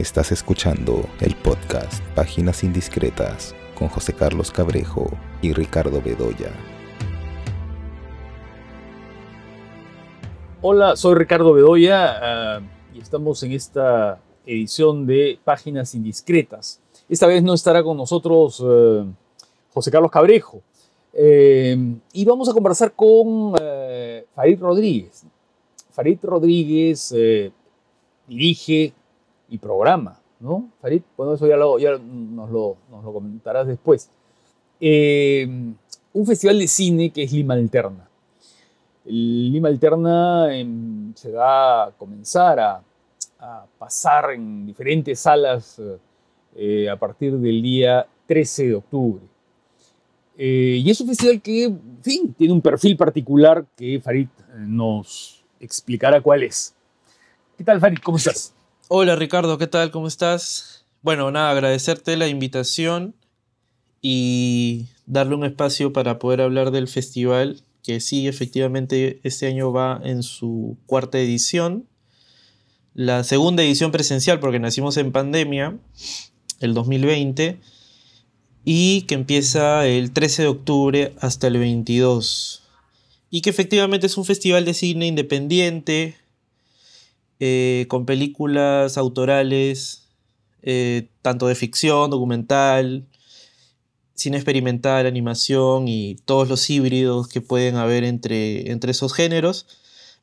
Estás escuchando el podcast Páginas Indiscretas con José Carlos Cabrejo y Ricardo Bedoya. Hola, soy Ricardo Bedoya uh, y estamos en esta edición de Páginas Indiscretas. Esta vez no estará con nosotros uh, José Carlos Cabrejo. Eh, y vamos a conversar con eh, Farid Rodríguez. Farid Rodríguez eh, dirige y programa, ¿no? Farid, bueno, eso ya, nos, lo, comentarás después. un festival de cine que es Lima Alterna. Lima Alterna eh, se va a comenzar a, a, pasar en diferentes salas eh, a partir del día 13 de octubre. Eh, y es un festival que, en fin, tiene un perfil particular que Farid nos explicará cuál es. ¿Qué tal, Farid? ¿Cómo estás? Hola, Ricardo, ¿qué tal? ¿Cómo estás? Bueno, nada, agradecerte la invitación y darle un espacio para poder hablar del festival, que sí, efectivamente, este año va en su cuarta edición. La segunda edición presencial, porque nacimos en pandemia, el 2020 y que empieza el 13 de octubre hasta el 22. Y que efectivamente es un festival de cine independiente, eh, con películas autorales, eh, tanto de ficción, documental, cine experimental, animación y todos los híbridos que pueden haber entre, entre esos géneros.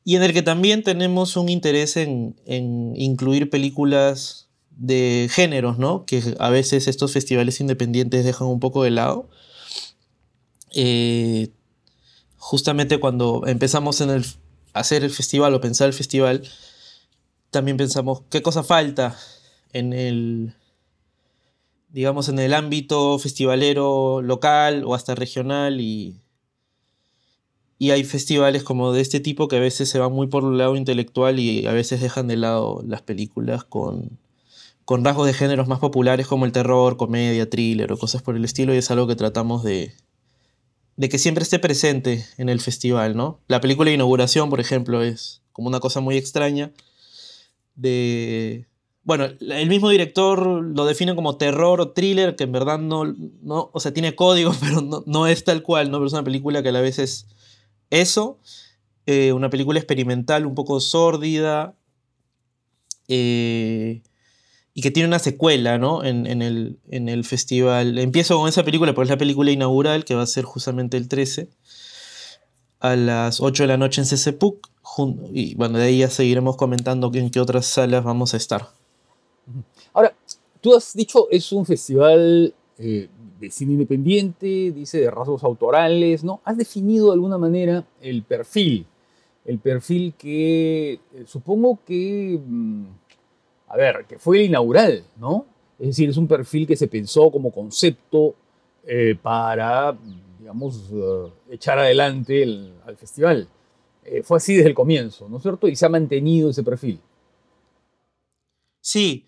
Y en el que también tenemos un interés en, en incluir películas de géneros, ¿no? Que a veces estos festivales independientes dejan un poco de lado. Eh, justamente cuando empezamos en el, a hacer el festival o pensar el festival, también pensamos qué cosa falta en el, digamos, en el ámbito festivalero local o hasta regional y, y hay festivales como de este tipo que a veces se van muy por el lado intelectual y a veces dejan de lado las películas con, con rasgos de géneros más populares como el terror, comedia, thriller o cosas por el estilo, y es algo que tratamos de, de que siempre esté presente en el festival, ¿no? La película de inauguración, por ejemplo, es como una cosa muy extraña de... Bueno, el mismo director lo define como terror o thriller, que en verdad no, no o sea, tiene código, pero no, no es tal cual, ¿no? Pero es una película que a la vez es eso, eh, una película experimental, un poco sórdida, eh, y que tiene una secuela, ¿no? En, en, el, en, el, festival. Empiezo con esa película, porque es la película inaugural, que va a ser justamente el 13, a las 8 de la noche en CCPUC. Y bueno, de ahí ya seguiremos comentando en qué otras salas vamos a estar. Ahora, tú has dicho, es un festival eh, de cine independiente, dice de rasgos autorales, ¿no? Has definido de alguna manera el perfil, el perfil que eh, supongo que... Mmm, a ver, que fue el inaugural, ¿no? Es decir, es un perfil que se pensó como concepto eh, para, digamos, echar adelante el, al festival. Eh, fue así desde el comienzo, ¿no es cierto? Y se ha mantenido ese perfil. Sí.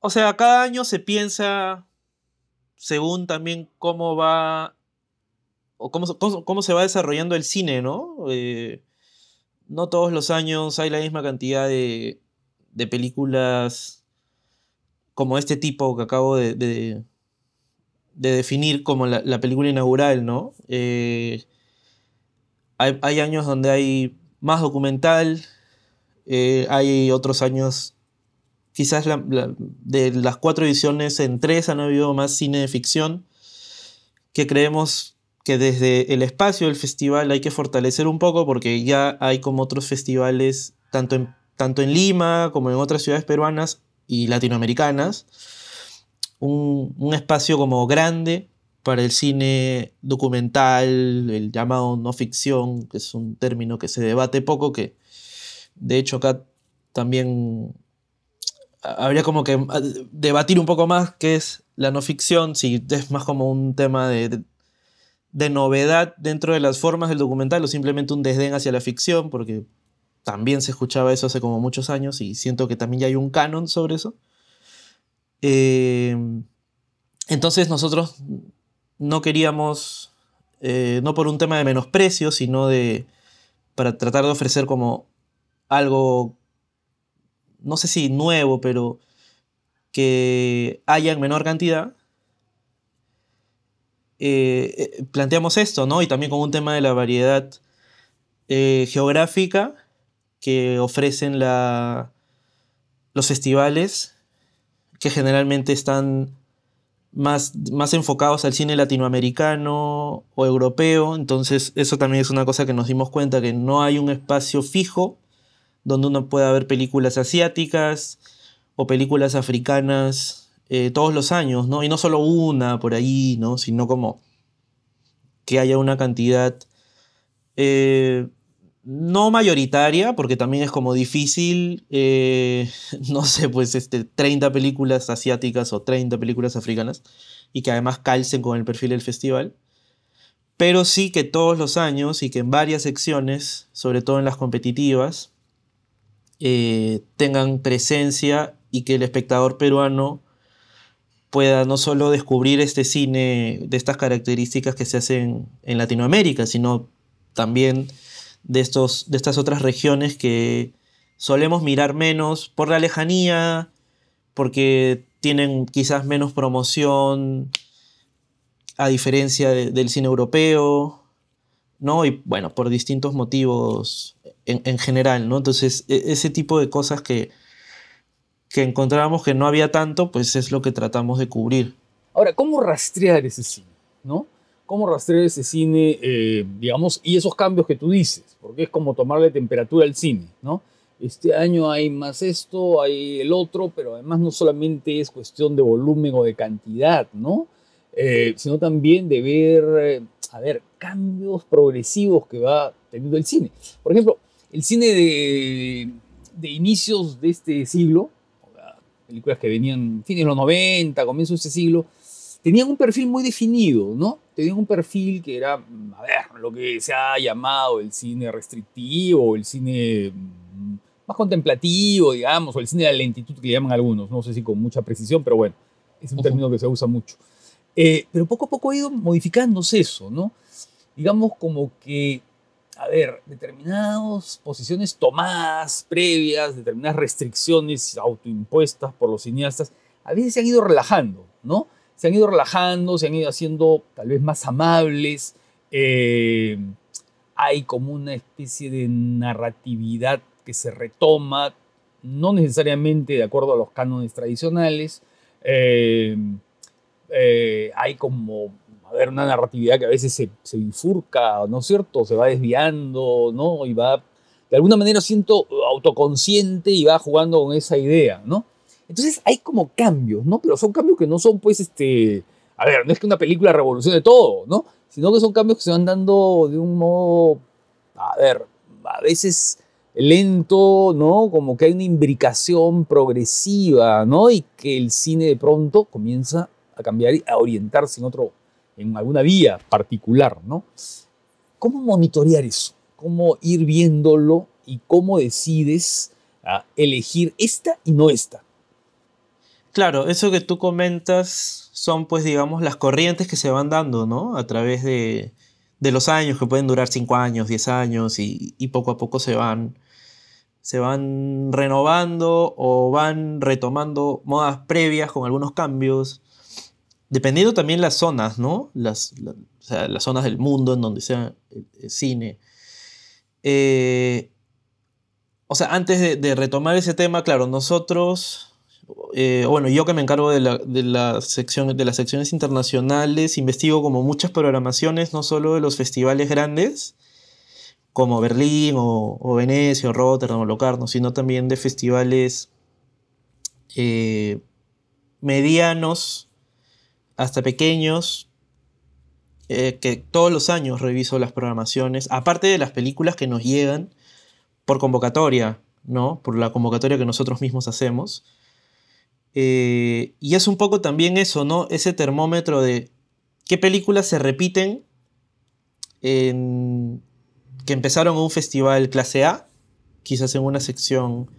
O sea, cada año se piensa según también cómo va o cómo, cómo, se va desarrollando el cine, ¿no? Eh, no todos los años hay la misma cantidad de, de películas como este tipo que acabo de, de, de definir como la, la, película inaugural, ¿no? Eh, hay, años donde hay más documental, eh, hay otros años, quizás de las cuatro ediciones en tres han habido más cine de ficción, que creemos que desde el espacio del festival hay que fortalecer un poco porque ya hay como otros festivales, tanto en tanto en Lima como en otras ciudades peruanas y latinoamericanas, un espacio como grande para el cine documental, el llamado no ficción, que es un término que se debate poco, que de hecho acá también habría como que debatir un poco más qué es la no ficción, si es más como un tema de, de novedad dentro de las formas del documental o simplemente un desdén hacia la ficción, porque también se escuchaba eso hace como muchos años y siento que también ya hay un canon sobre eso. Eh, entonces nosotros no queríamos, eh, no por un tema de menosprecio, sino de, para tratar de ofrecer como algo, no sé si nuevo, pero que haya en menor cantidad, eh, eh, planteamos esto, ¿no? Y también con un tema de la variedad geográfica que ofrecen la, los festivales, que generalmente están más, más enfocados al cine latinoamericano o europeo. Entonces, eso también es una cosa que nos dimos cuenta, que no hay un espacio fijo donde uno pueda ver películas asiáticas o películas africanas eh, todos los años, ¿no? Y no solo una por ahí, ¿no? Sino como que haya una cantidad eh, no mayoritaria, porque también es como difícil, eh, no sé, pues este, 30 películas asiáticas o 30 películas africanas, y que además calcen con el perfil del festival, pero sí que todos los años y que en varias secciones, sobre todo en las competitivas, eh, tengan presencia y que el espectador peruano pueda no solo descubrir este cine de estas características que se hacen en Latinoamérica, sino también de, estos, de estas otras regiones que solemos mirar menos por la lejanía, porque tienen quizás menos promoción, a diferencia del cine europeo, ¿no? Y bueno, por distintos motivos en, general, ¿no? Entonces, e, ese tipo de cosas que, que encontrábamos que no había tanto, pues es lo que tratamos de cubrir. Ahora, ¿cómo rastrear ese cine? ¿No? Cómo rastrear ese cine, eh, digamos, y esos cambios que tú dices, porque es como tomarle temperatura al cine, ¿no? Este año hay más esto, hay el otro, pero además no solamente es cuestión de volumen o de cantidad, ¿no? Eh, sino también de ver, eh, a ver, cambios progresivos que va teniendo el cine. Por ejemplo, el cine de, de inicios de este siglo, películas que venían fines de los 90, comienzo de este siglo, tenían un perfil muy definido, ¿no? Tenían un perfil que era, mm, a ver, lo que se ha llamado el cine restrictivo, el cine mm, más contemplativo, digamos, o el cine de la lentitud que le llaman algunos, no sé si con mucha precisión, pero bueno, es un término que se usa mucho. Eh, pero poco a poco ha ido modificándose eso, ¿no? Digamos como que, a ver, determinadas posiciones tomadas previas, determinadas restricciones autoimpuestas por los cineastas, a veces se han ido relajando, ¿no? Se han ido relajando, se han ido haciendo tal vez más amables. Eh, hay como una especie de narratividad que se retoma, no necesariamente de acuerdo a los cánones tradicionales. Eh, eh, hay como, a ver, una narratividad que a veces se, se, bifurca, ¿no es cierto? Se va desviando, ¿no? Y va, de alguna manera siento autoconsciente y va jugando con esa idea, ¿no? Entonces hay como cambios, ¿no? Pero son cambios que no son, pues, este, a ver, no es que una película revolucione todo, ¿no? Sino que son cambios que se van dando de un modo, a ver, a veces lento, ¿no? Como que hay una imbricación progresiva, ¿no? Y que el cine de pronto comienza a cambiar y a orientarse en otro, en alguna vía particular, ¿no? ¿Cómo monitorear eso? ¿Cómo ir viéndolo y cómo decides ah, elegir esta y no esta? Claro, eso que tú comentas son pues digamos las corrientes que se van dando, ¿no? A través de, los años, que pueden durar 5 años, 10 años y, poco a poco se van, se van renovando o van retomando modas previas con algunos cambios, dependiendo también las zonas, ¿no? Las, las zonas del mundo en donde sea el, cine. Eh, o sea, antes de retomar ese tema, claro, nosotros eh, bueno, yo que me encargo de, la, de, las secciones internacionales, investigo como muchas programaciones, no solo de los festivales grandes, como Berlín o, Venecia o Rotterdam o Locarno, sino también de festivales eh, medianos hasta pequeños, eh, que todos los años reviso las programaciones, aparte de las películas que nos llegan por convocatoria, ¿no? Por la convocatoria que nosotros mismos hacemos. Eh, y es un poco también eso, ¿no? Ese termómetro de qué películas se repiten en, que empezaron en un festival clase A, quizás en una sección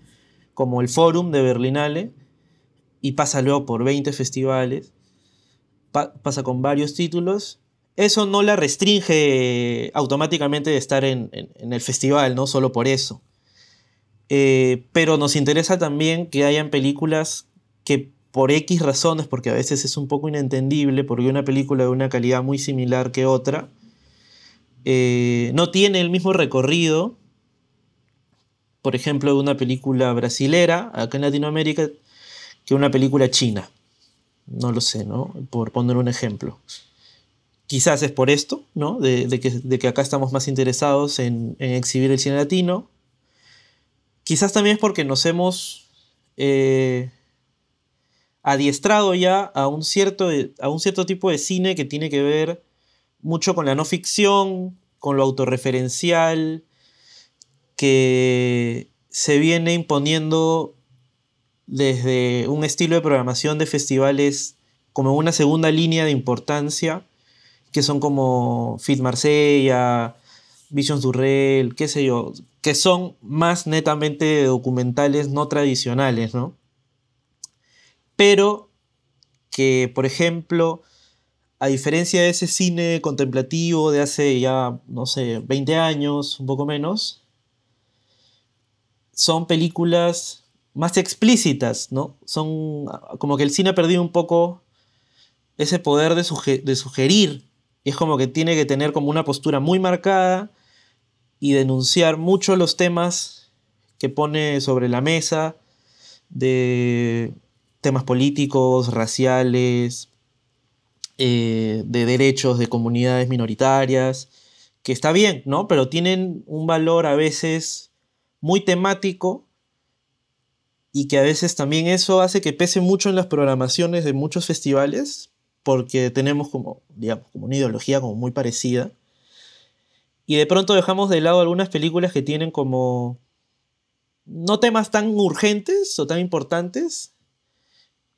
como el Forum de Berlinale, y pasa luego por 20 festivales, pasa con varios títulos. Eso no la restringe automáticamente de estar en, el festival, ¿no? Solo por eso. Eh, pero nos interesa también que hayan películas que por X razones, porque a veces es un poco inentendible, porque una película de una calidad muy similar que otra, eh, no tiene el mismo recorrido, por ejemplo, de una película brasilera, acá en Latinoamérica, que una película china. No lo sé, ¿no? Por poner un ejemplo. Quizás es por esto, ¿no? De, que, acá estamos más interesados en, exhibir el cine latino. Quizás también es porque nos hemos eh, adiestrado ya a un, cierto, a un cierto tipo de cine que tiene que ver mucho con la no ficción, con lo autorreferencial, que se viene imponiendo desde un estilo de programación de festivales como una segunda línea de importancia, que son como Fit Marsella, Visions Durrell, qué sé yo, que son más netamente documentales no tradicionales, ¿no? Pero que, por ejemplo, a diferencia de ese cine contemplativo de hace ya, no sé, 20 años, un poco menos, son películas más explícitas, ¿no? Son como que el cine ha perdido un poco ese poder de, sugerir. Es como que tiene que tener como una postura muy marcada y denunciar mucho los temas que pone sobre la mesa de temas políticos, raciales, eh, de derechos de comunidades minoritarias, que está bien, ¿no? Pero tienen un valor a veces muy temático y que a veces también eso hace que pese mucho en las programaciones de muchos festivales, porque tenemos como, digamos, como una ideología como muy parecida. Y de pronto dejamos de lado algunas películas que tienen como no temas tan urgentes o tan importantes,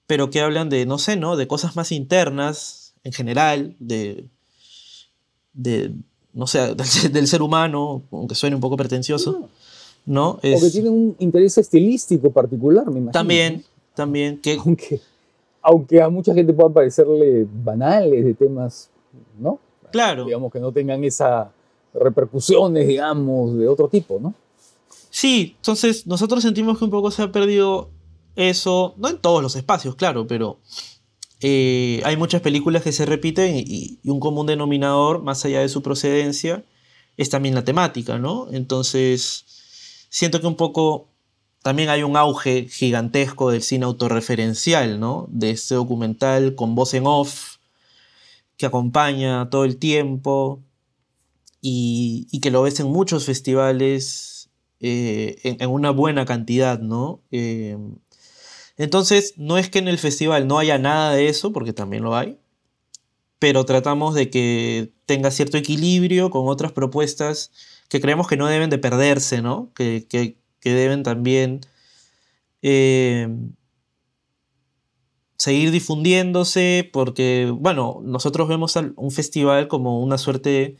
pero que hablan de, no sé, ¿no? De cosas más internas, en general, de, de no sé, del, ser humano, aunque suene un poco pretencioso, ¿no? o que tienen un interés estilístico particular, me imagino. También, también, que... Aunque, aunque a mucha gente puedan parecerle banales de temas, ¿no? Claro. Digamos que no tengan esas repercusiones, digamos, de otro tipo, ¿no? Sí, entonces nosotros sentimos que un poco se ha perdido eso, no en todos los espacios, claro, pero eh, hay muchas películas que se repiten y, un común denominador, más allá de su procedencia, es también la temática, ¿no? Entonces, siento que un poco también hay un auge gigantesco del cine autorreferencial, ¿no? De este documental con voz en off, que acompaña todo el tiempo y, que lo ves en muchos festivales eh, en, una buena cantidad, ¿no? Eh, entonces, no es que en el festival no haya nada de eso, porque también lo hay, pero tratamos de que tenga cierto equilibrio con otras propuestas que creemos que no deben de perderse, ¿no? Que, deben también eh, seguir difundiéndose, porque, bueno, nosotros vemos un festival como una suerte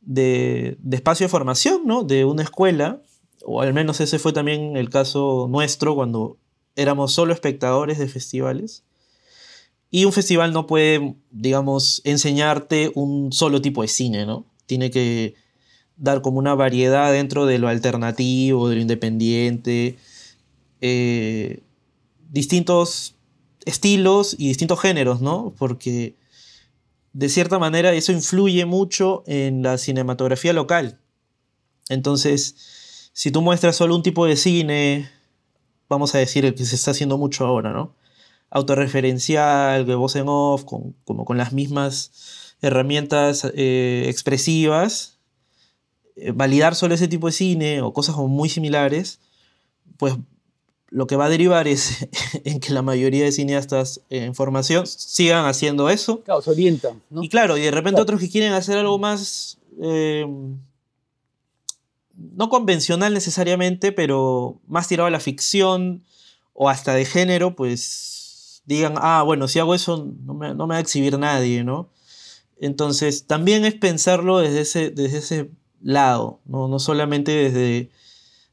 de, de espacio de formación, ¿no? De una escuela, o al menos ese fue también el caso nuestro cuando éramos solo espectadores de festivales. Y un festival no puede, digamos, enseñarte un solo tipo de cine, ¿no? Tiene que dar como una variedad dentro de lo alternativo, de lo independiente, eh, distintos estilos y distintos géneros, ¿no? Porque de cierta manera eso influye mucho en la cinematografía local. Entonces, si tú muestras solo un tipo de cine, vamos a decir, el que se está haciendo mucho ahora, ¿no? Autorreferencial, de voz en off, con, como con las mismas herramientas eh, expresivas, eh, validar solo ese tipo de cine o cosas como muy similares, pues lo que va a derivar es en que la mayoría de cineastas en formación sigan haciendo eso. Claro, se orientan. ¿no? Y claro, y de repente otros que quieren hacer algo más eh, no convencional necesariamente, pero más tirado a la ficción o hasta de género, pues digan, ah, bueno, si hago eso no me, va a exhibir nadie, ¿no? Entonces, también es pensarlo desde ese, desde ese lado, ¿no? no solamente desde,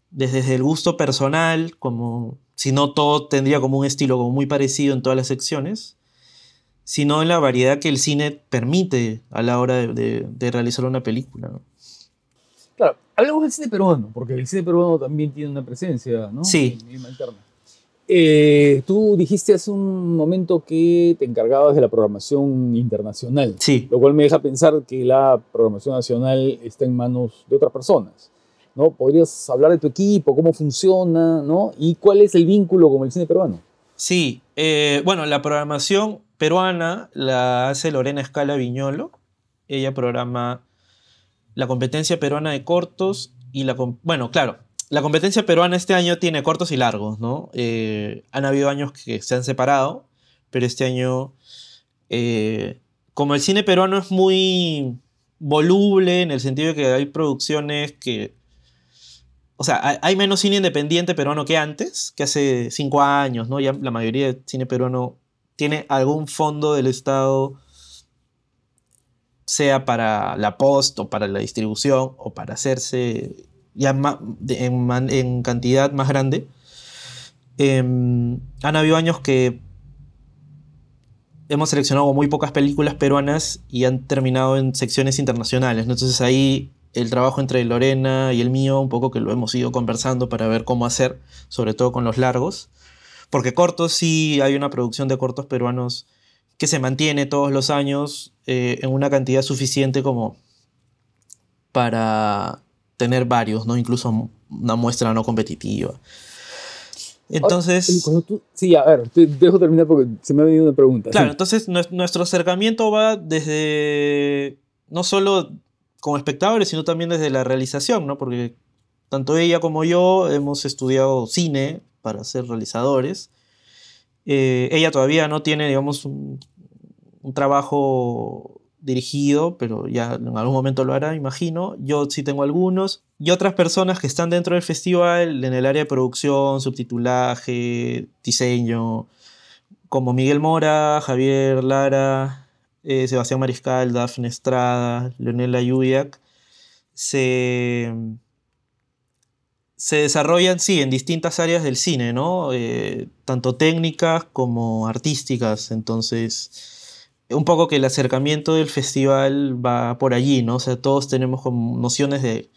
desde el gusto personal, como si no todo tendría como un estilo como muy parecido en todas las secciones, sino en la variedad que el cine permite a la hora de, de realizar una película. ¿no? Claro, hablamos del cine peruano, porque el cine peruano también tiene una presencia, ¿no? Sí. interna. Eh, tú dijiste hace un momento que te encargabas de la programación internacional, Sí, lo cual me deja pensar que la programación nacional está en manos de otras personas. ¿no? ¿Podrías hablar de tu equipo, cómo funciona, ¿no? y cuál es el vínculo con el cine peruano? sí. eh, bueno, la programación peruana la hace Lorena Escala Viñolo. Ella programa la competencia peruana de cortos y la... Bueno, claro, la competencia peruana este año tiene cortos y largos, ¿no? Eh, han habido años que se han separado, pero este año, eh, como el cine peruano es muy voluble en el sentido de que hay producciones que... O sea, hay, menos cine independiente peruano que antes, que hace cinco años, ¿no? Ya la mayoría de cine peruano tiene algún fondo del Estado, sea para la post o para la distribución o para hacerse ya en, en cantidad más grande. Em, han habido años que hemos seleccionado muy pocas películas peruanas y han terminado en secciones internacionales. ¿no? Entonces ahí el trabajo entre Lorena y el mío, un poco que lo hemos ido conversando para ver cómo hacer, sobre todo con los largos. Porque cortos sí hay una producción de cortos peruanos que se mantiene todos los años eh, en una cantidad suficiente como para tener varios, ¿no? Incluso una muestra no competitiva. Entonces... Tú- sí, a ver, te dejo terminar porque se me ha venido una pregunta. Claro, Sí. entonces nues- nuestro acercamiento va desde no solo como espectadores, sino también desde la realización, ¿no? Porque tanto ella como yo hemos estudiado cine para ser realizadores. Eh, ella todavía no tiene, digamos, un, trabajo dirigido, pero ya en algún momento lo hará, imagino. Yo sí tengo algunos. Y otras personas que están dentro del festival en el área de producción, subtitulaje, diseño, como Miguel Mora, Javier Lara, eh, Sebastián Mariscal, Dafne Estrada, Leonela Yuyak, se, se desarrollan, sí, en distintas áreas del cine, ¿no? Eh, tanto técnicas como artísticas. Entonces, un poco que el acercamiento del festival va por allí, ¿no? O sea, todos tenemos como nociones de,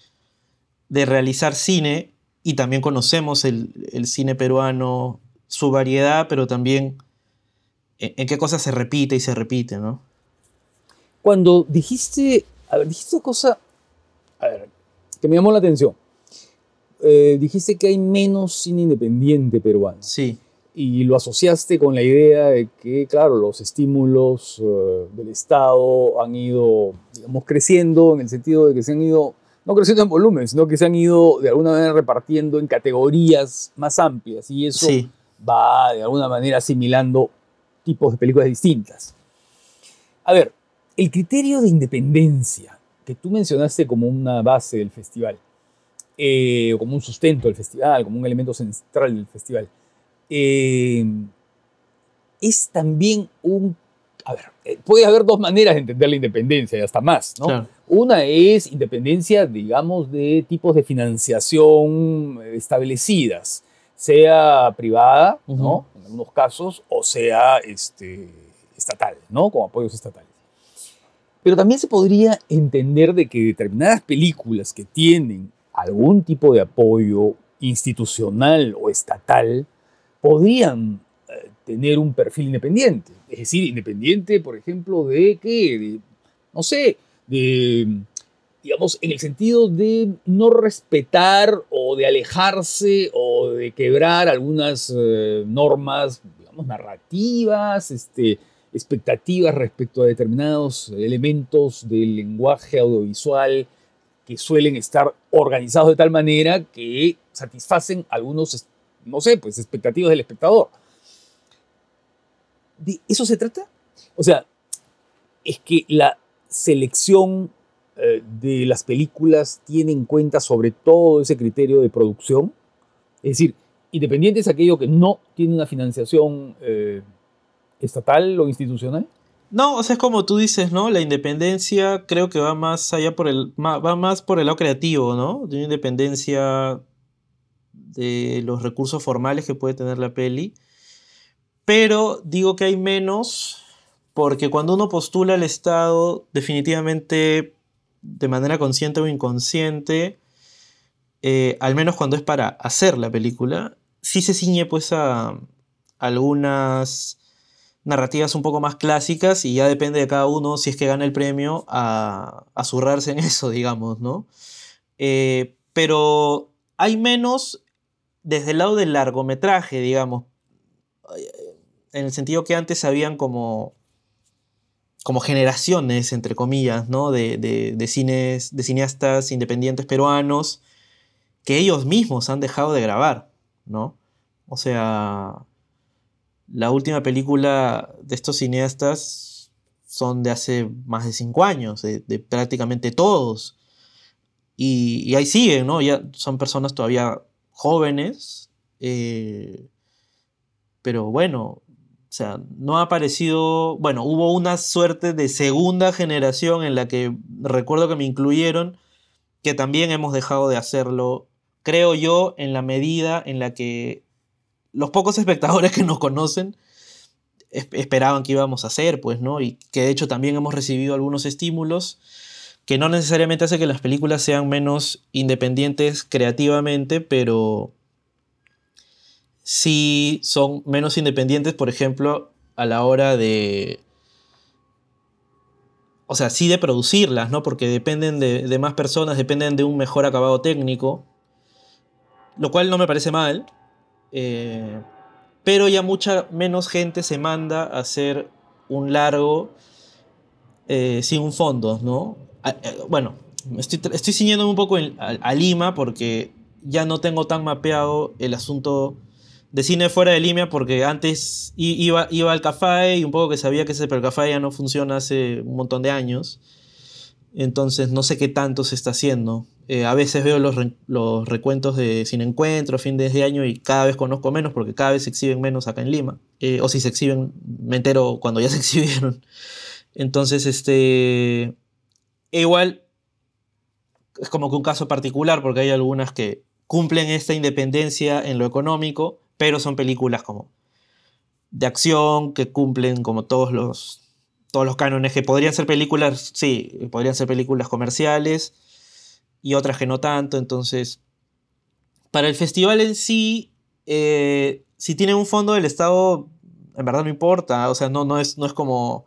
de realizar cine y también conocemos el, el cine peruano, su variedad, pero también en, qué cosas se repite y se repite, ¿no? Cuando dijiste, a ver, dijiste una cosa, a ver, que me llamó la atención. Eh, dijiste que hay menos cine independiente peruano. Sí, y lo asociaste con la idea de que, claro, los estímulos eh, del Estado han ido, digamos, creciendo en el sentido de que se han ido, no creciendo en volumen, sino que se han ido de alguna manera repartiendo en categorías más amplias. Y eso sí, va de alguna manera asimilando tipos de películas distintas. A ver, el criterio de independencia que tú mencionaste como una base del festival, eh, como un sustento del festival, como un elemento central del festival, eh, es también un... A ver, eh, puede haber dos maneras de entender la independencia y hasta más, ¿no? claro. Una es independencia, digamos, de tipos de financiación establecidas, sea privada, ¿no? En algunos casos, o sea este, estatal, ¿no? Como apoyos estatales. Pero también se podría entender de que determinadas películas que tienen algún tipo de apoyo institucional o estatal podrían eh, tener un perfil independiente. Es decir, independiente, por ejemplo, de que, de, no sé, de, digamos, en el sentido de no respetar o de alejarse o de quebrar algunas eh, normas, digamos, narrativas, este, expectativas respecto a determinados elementos del lenguaje audiovisual que suelen estar organizados de tal manera que satisfacen algunos, no sé, pues expectativas del espectador. ¿De eso se trata? O sea, es que la selección eh, de las películas tiene en cuenta sobre todo ese criterio de producción. Es decir, independiente es aquello que no tiene una financiación eh, estatal o institucional. No, o sea, es como tú dices, ¿no? La independencia creo que va más allá por el, va más por el lado creativo, ¿no? De una independencia de los recursos formales que puede tener la peli. Pero digo que hay menos porque cuando uno postula al Estado, definitivamente, de manera consciente o inconsciente, eh, al menos cuando es para hacer la película, sí se ciñe pues a algunas narrativas un poco más clásicas y ya depende de cada uno si es que gana el premio a, a zurrarse en eso, digamos, ¿no? Eh, pero hay menos desde el lado del largometraje, digamos, en el sentido que antes habían como como generaciones, entre comillas, ¿no? De, de, cines, de cineastas independientes peruanos que ellos mismos han dejado de grabar, ¿no? O sea, la última película de estos cineastas son de hace más de cinco años, de, prácticamente todos. Y, ahí siguen, ¿no? Ya son personas todavía jóvenes, eh, pero bueno, o sea, no ha aparecido, bueno, hubo una suerte de segunda generación en la que recuerdo que me incluyeron, que también hemos dejado de hacerlo, creo yo, en la medida en la que los pocos espectadores que nos conocen esperaban que íbamos a hacer, pues, ¿no? Y que de hecho también hemos recibido algunos estímulos que no necesariamente hace que las películas sean menos independientes creativamente, pero sí son menos independientes, por ejemplo, a la hora de... O sea, sí de producirlas, ¿no? Porque dependen de, más personas, dependen de un mejor acabado técnico, lo cual no me parece mal, eh, pero ya mucha menos gente se manda a hacer un largo eh, sin un fondo, ¿no? Eh, bueno, estoy, estoy ciñendo un poco a Lima porque ya no tengo tan mapeado el asunto de cine fuera de Lima porque antes iba, al café y un poco que sabía que ese café ya no funciona hace un montón de años. Entonces no sé qué tanto se está haciendo. Eh, a veces veo los, recuentos de Cine Encuentro, fin de año y cada vez conozco menos porque cada vez se exhiben menos acá en Lima. Eh, o si se exhiben, me entero cuando ya se exhibieron. Entonces, este... igual es como que un caso particular porque hay algunas que cumplen esta independencia en lo económico, pero son películas como de acción que cumplen como todos los, todos los cánones que podrían ser películas, sí, podrían ser películas comerciales y otras que no tanto, entonces para el festival en sí, eh, si tiene un fondo del Estado, en verdad no importa, o sea, no, no, es, no es como...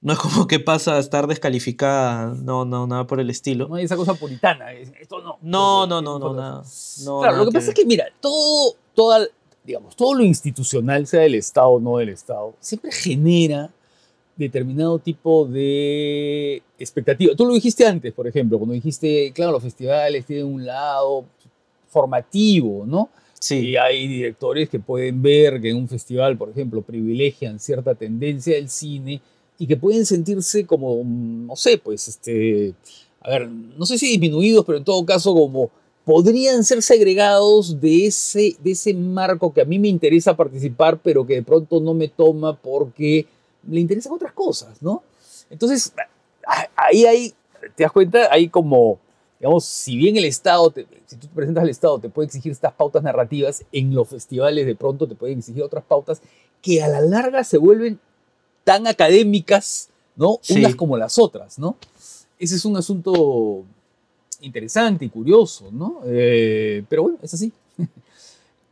No es como que pasa a estar descalificada, no, no, nada por el estilo. No hay esa cosa puritana, esto no. No, no, no, no, nada. claro, lo que, pasa es que, mira, todo, toda, digamos, todo lo institucional, sea del Estado o no del Estado, siempre genera determinado tipo de expectativa. Tú lo dijiste antes, por ejemplo, cuando dijiste, claro, los festivales tienen un lado formativo, ¿no? Sí. Y hay directores que pueden ver que en un festival, por ejemplo, privilegian cierta tendencia del cine y que pueden sentirse como, no sé, pues, este, a ver, no sé si disminuidos, pero en todo caso como podrían ser segregados de ese, de ese marco que a mí me interesa participar, pero que de pronto no me toma porque le interesan otras cosas, ¿no? Entonces, ahí hay, te das cuenta, hay como, digamos, si bien el Estado, si tú te presentas al Estado, te puede exigir estas pautas narrativas, en los festivales de pronto te pueden exigir otras pautas que a la larga se vuelven tan académicas, ¿no? Unas como las otras, ¿no? Ese es un asunto interesante y curioso, ¿no? Eh, pero bueno, es así.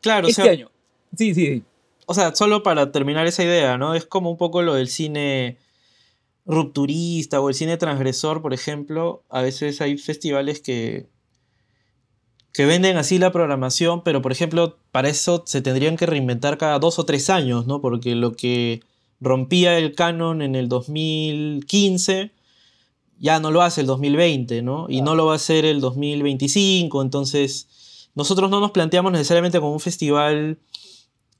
Claro, este año. Sí, sí, O sea, solo para terminar esa idea, ¿no? Es como un poco lo del cine rupturista o el cine transgresor, por ejemplo. A veces hay festivales que, que venden así la programación, pero por ejemplo, para eso se tendrían que reinventar cada dos o tres años, ¿no? Porque lo que rompía el canon en el 2015 ya no lo hace el 2020, ¿no? Y no lo va a hacer el 2025, entonces nosotros no nos planteamos necesariamente como un festival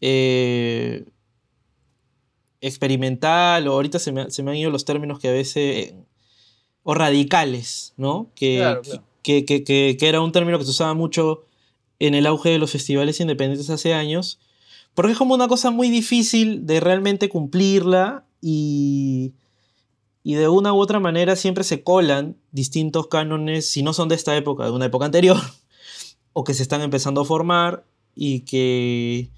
eh, experimental, o ahorita se me, han ido los términos que a veces... o radicales, ¿no? Que, Que, que, que, era un término que se usaba mucho en el auge de los festivales independientes hace años, porque es como una cosa muy difícil de realmente cumplirla y y de una u otra manera siempre se colan distintos cánones, si no son de esta época, de una época anterior, o que se están empezando a formar y que,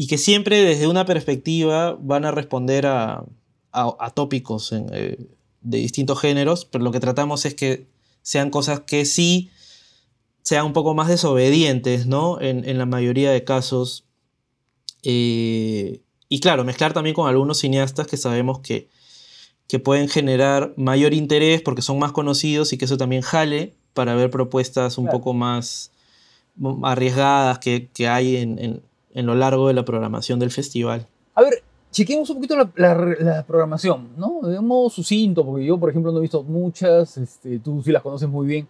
y que siempre desde una perspectiva van a responder a, a, tópicos eh, de distintos géneros, pero lo que tratamos es que sean cosas que sí sean un poco más desobedientes, ¿no? En, en la mayoría de casos, Eh, y claro, mezclar también con algunos cineastas que sabemos que, que pueden generar mayor interés porque son más conocidos y que eso también jale para ver propuestas un Claro. poco más arriesgadas que, que hay en, en- en lo largo de la programación del festival. A ver, chequemos un poquito la, la- la programación, ¿no? De un modo sucinto, porque yo, por ejemplo, no he visto muchas, este, tú sí las conoces muy bien.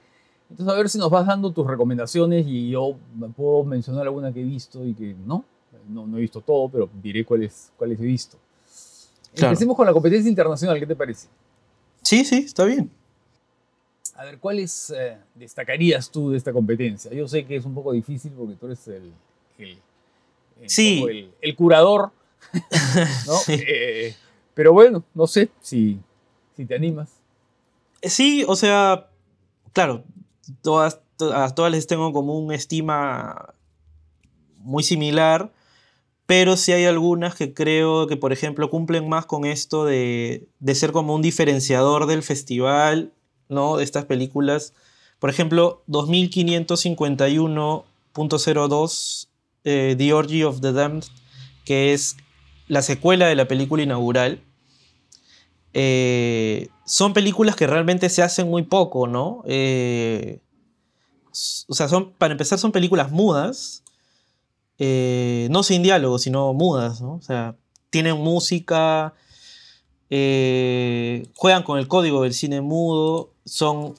Entonces, a ver si nos vas dando tus recomendaciones y yo puedo mencionar alguna que he visto y que no. No, no he visto todo, pero diré cuáles, cuáles he visto. Claro. Empecemos con la competencia internacional, ¿qué te parece? Sí, sí, está bien. A ver, ¿cuáles eh, destacarías tú de esta competencia? Yo sé que es un poco difícil porque tú eres el- Sí. como el- el curador, ¿no? Sí. Eh, pero bueno, no sé si, si te animas. Eh, Sí, o sea, claro, todas, to- a todas les tengo como una estima muy similar, pero sí hay algunas que creo que, por ejemplo, cumplen más con esto de, de ser como un diferenciador del festival, ¿no? De estas películas. Por ejemplo, 2551.02, eh, The Orgy of the Damned, que es la secuela de la película inaugural. Eh, son películas que realmente se hacen muy poco, ¿no? Eh, o sea, para empezar, son películas mudas, no sin diálogo, sino mudas. O sea, tienen música, juegan con el código del cine mudo, son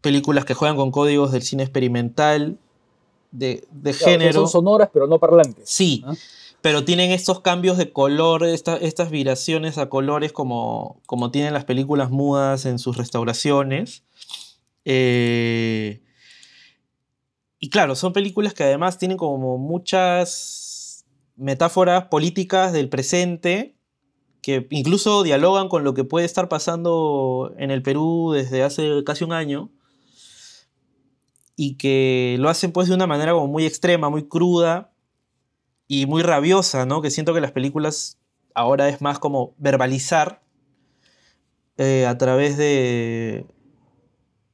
películas que juegan con códigos del cine experimental, de, Claro, género. son sonoras, pero no parlantes. Sí, ¿Ah? pero tienen estos cambios de color, esta- estas viraciones a colores como, como tienen las películas mudas en sus restauraciones. Eh, y claro, son películas que además tienen como muchas metáforas políticas del presente que incluso dialogan con lo que puede estar pasando en el Perú desde hace casi un año y que lo hacen pues de una manera como muy extrema, muy cruda y muy rabiosa, ¿no? Que siento que las películas ahora es más como verbalizar eh, a través de,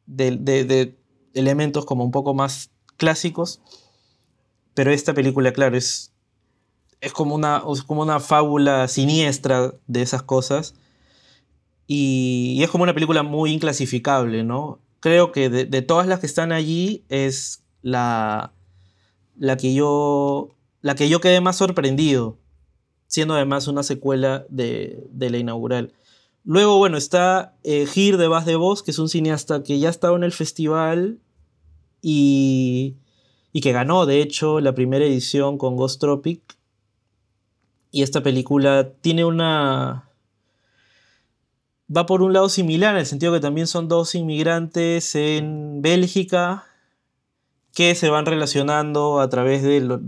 de, elementos como un poco más clásicos. Pero esta película, claro, es, es, como, una, es como una fábula siniestra de esas cosas. Y es como una película muy inclasificable, ¿no? Creo que de, todas las que están allí es la, la que yo la que yo quedé más sorprendido, siendo además una secuela de, de la inaugural. Luego, bueno, está eh, Gir de Vaz de Voz, que es un cineasta que ya estaba en el festival y, y que ganó, de hecho, la primera edición con Ghost Tropic. Y esta película tiene una... Va por un lado similar, en el sentido que también son dos inmigrantes en Bélgica que se van relacionando a través de lo,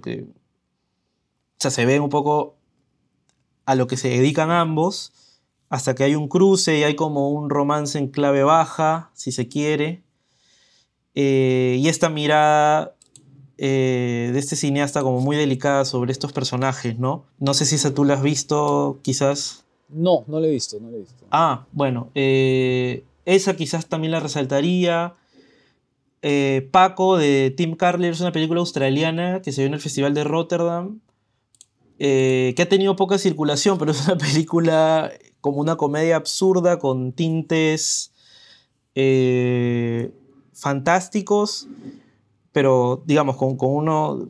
que... O sea, se ven un poco a lo que se dedican ambos, hasta que hay un cruce y hay como un romance en clave baja, si se quiere. Eh, y esta mirada eh, de este cineasta como muy delicada sobre estos personajes, ¿no? No sé si esa tú la has visto, quizás. No, no lo he visto, no lo he visto. Ah, bueno, eh, esa quizás también la resaltaría. Eh, Paco de Tim Carler es una película australiana que se vio en el Festival de Rotterdam, eh, que ha tenido poca circulación, pero es una película como una comedia absurda con tintes fantásticos, pero digamos, con, con uno,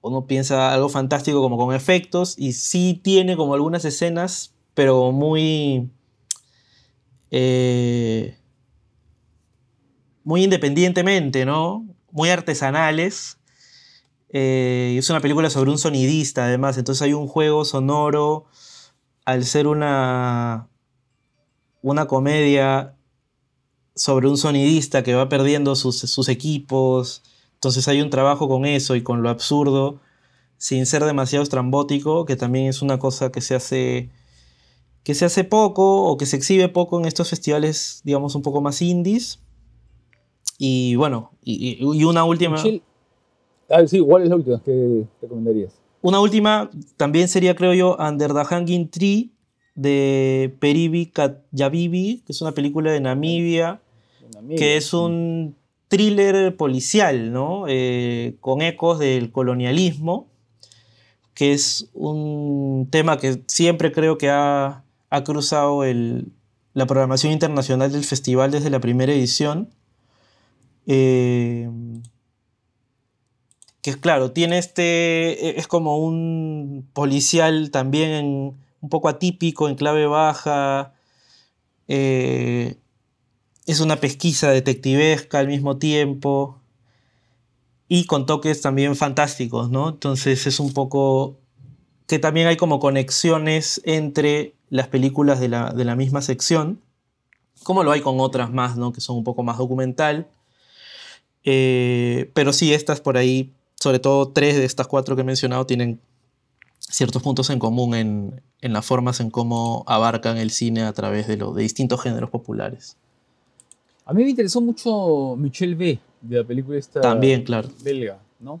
uno piensa algo fantástico como con efectos, y sí tiene como algunas escenas, pero muy... eh, muy independientemente, ¿no? Muy artesanales. Eh, es una película sobre un sonidista, además. Entonces hay un juego sonoro. Al ser una. una comedia sobre un sonidista que va perdiendo sus, sus equipos. Entonces hay un trabajo con eso y con lo absurdo. Sin ser demasiado estrambótico, que también es una cosa que se hace. Que se hace poco o que se exhibe poco en estos festivales, digamos, un poco más indies. Y bueno, y, una última. Ah, sí, ¿cuál es la última que recomendarías? Una última también sería, creo yo, Under the Hanging Tree de Peribi Katjabibi, que es una película de Namibia, que es un thriller policial, ¿no? Eh, con ecos del colonialismo, que es un tema que siempre creo que ha, ha cruzado el, la programación internacional del festival desde la primera edición. Eh, que es claro, tiene este, e, es como un policial también un poco atípico, en clave baja. Eh, es una pesquisa detectivesca al mismo tiempo y con toques también fantásticos, ¿no? Entonces es un poco que también hay como conexiones entre las películas de la, de la misma sección, como lo hay con otras más, ¿no? Que son un poco más documental. Eh, pero sí, estas por ahí, sobre todo tres de estas cuatro que he mencionado, tienen ciertos puntos en común en, en las formas en cómo abarcan el cine a través de, lo, de distintos géneros populares. A mí me interesó mucho Michel B. de la película esta También, claro. belga, ¿no?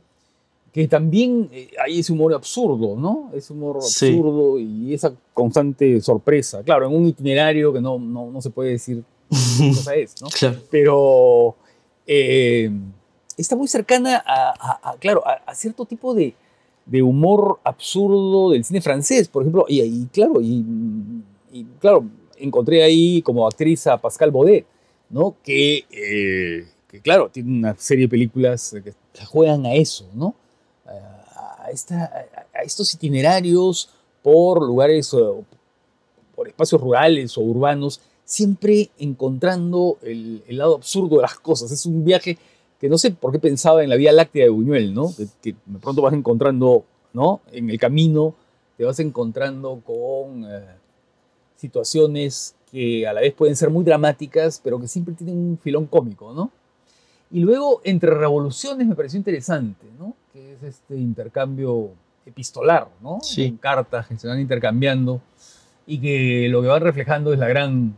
Que también eh, hay ese humor absurdo, ¿no? Ese humor Sí. absurdo y esa constante sorpresa. Claro, en un itinerario que no, no, no se puede decir qué cosa es, ¿no? Claro. Pero eh, está muy cercana a, a- a, claro, a, a cierto tipo de, de humor absurdo del cine francés, por ejemplo. Y, y claro, y, y, claro, encontré ahí como actriz a Pascal Baudet, ¿no? Que, eh, que, claro, tiene una serie de películas que juegan a eso, ¿no? A, estos itinerarios por lugares, eh, por espacios rurales o urbanos, siempre encontrando el, lado absurdo de las cosas. Es un viaje que no sé por qué pensaba en la Vía Láctea de Buñuel, ¿no? Que, que de pronto vas encontrando, ¿no? En el camino te vas encontrando con eh, situaciones que a la vez pueden ser muy dramáticas, pero que siempre tienen un filón cómico, ¿no? Y luego, entre revoluciones, me pareció interesante, ¿no? Que es este intercambio epistolar, ¿no? Sí. Con cartas que se van intercambiando y que lo que van reflejando es la gran,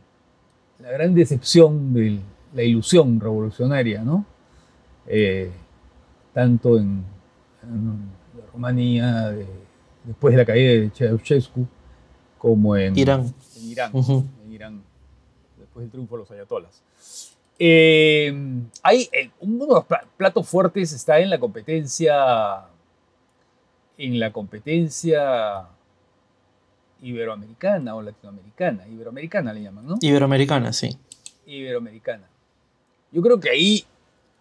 la gran decepción de la ilusión revolucionaria, ¿no? Eh, tanto en, en la Rumanía, de- después de la caída de Ceausescu, como en Irán. en Irán, en Irán, después del triunfo de los ayatolas. Eh, hay, eh, uno de los pla- platos fuertes está en la competencia, en la competencia iberoamericana o latinoamericana, iberoamericana le llaman, ¿no? Iberoamericana, sí. Iberoamericana. Yo creo que ahí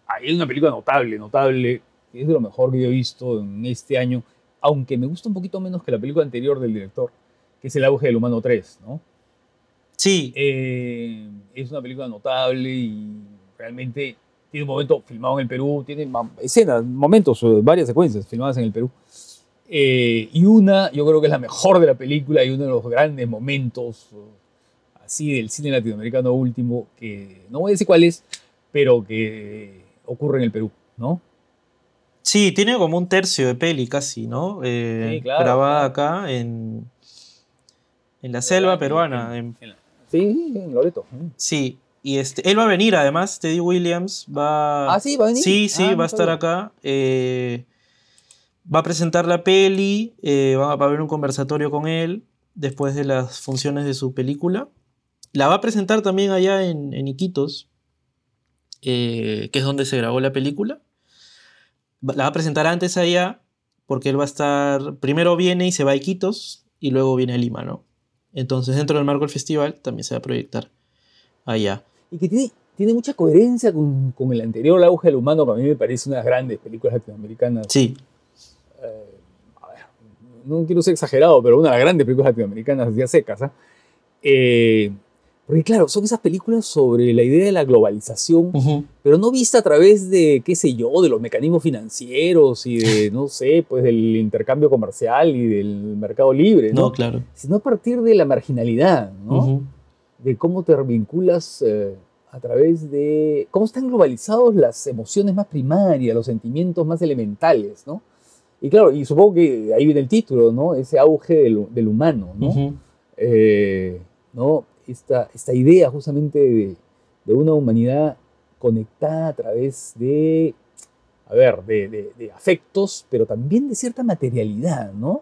hay una película notable, notable, es de lo mejor que yo he visto en este año, aunque me gusta un poquito menos que la película anterior del director, que es El auge del humano 3, ¿no? Sí, Eh, es una película notable y realmente tiene un momento filmado en el Perú, tiene escenas, momentos, eh, varias secuencias filmadas en el Perú. Eh, y una, yo creo que es la mejor de la película y uno de los grandes momentos así del cine latinoamericano último, que no voy a decir cuál es, pero que ocurre en el Perú, ¿no? sí, tiene como un tercio de peli casi, ¿no? Eh, Sí, claro, grabada claro. acá en, en la selva peruana. en- En la- sí, en Loreto. Mm. sí, y este, él va a venir además, Teddy Williams va... Ah, sí, va a venir. Sí, sí, Ah, va no a estar acá. eh, va a presentar la peli, eh, va, va a haber un conversatorio con él después de las funciones de su película. La va a presentar también allá en, en Iquitos, eh, que es donde se grabó la película. La va a presentar antes allá, porque él va a estar, primero viene y se va a Iquitos, y luego viene a Lima, ¿no? Entonces dentro del marco del festival también se va a proyectar allá. y que tiene, tiene mucha coherencia con, con el anterior, El auge del humano, que a mí me parece una de las grandes películas latinoamericanas. Sí, eh, a ver, no quiero ser exagerado, pero una de las grandes películas latinoamericanas ya secas. ¿ah? Eh, porque claro, son esas películas sobre la idea de la globalización, pero no vista a través de, qué sé yo, de los mecanismos financieros y de, no sé, pues del intercambio comercial y del mercado libre, no, ¿no? claro. Sino a partir de la marginalidad, ¿no? de cómo te vinculas eh, a través de cómo están globalizados las emociones más primarias, los sentimientos más elementales, ¿no? Y claro, y supongo que ahí viene el título, ¿no? Ese auge del, del humano, ¿no? Eh, ¿no? Esta, esta idea justamente de, de una humanidad conectada a través de, a ver, de, de- de afectos, pero también de cierta materialidad, ¿no?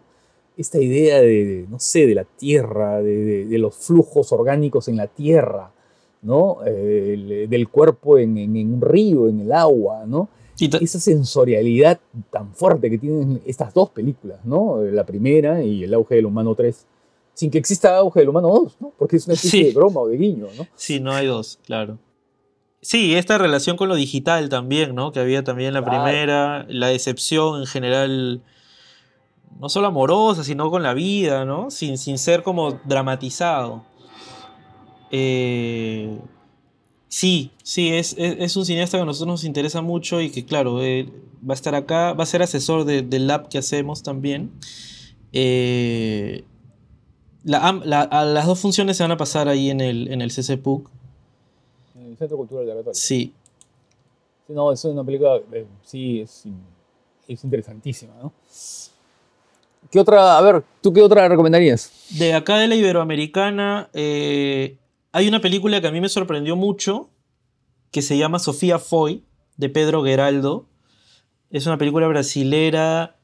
Esta idea de, no sé, de la tierra, de, los flujos orgánicos en la tierra, ¿no? Eh, el- del cuerpo en, en- en un río, en el agua, ¿no? Y esa sensorialidad tan fuerte que tienen estas dos películas, ¿no? La primera y El auge del humano 3. Sin que exista auge del humano 2, ¿no? Porque es una especie Sí. de broma o de guiño, ¿no? Sí, no hay dos, claro. Sí, esta relación con lo digital también, ¿no? Que había también la Claro. primera, la decepción en general, no solo amorosa, sino con la vida, ¿no? Sin, sin ser como dramatizado. Eh, sí, sí, es, es- es un cineasta que a nosotros nos interesa mucho y que, claro, eh, va a estar acá, va a ser asesor de- del lab que hacemos también. Eh, la la- a las dos funciones se van a pasar ahí en el, en el CCPUC. En el Centro Cultural de la Católica. Sí, Sí, No, es una película, eh, sí, es, es interesantísima, ¿no? ¿Qué otra, a ver, ¿tú qué otra recomendarías? De acá de la Iberoamericana, eh, hay una película que a mí me sorprendió mucho, que se llama Sofía Foy, de Pedro Geraldo. Es una película brasilera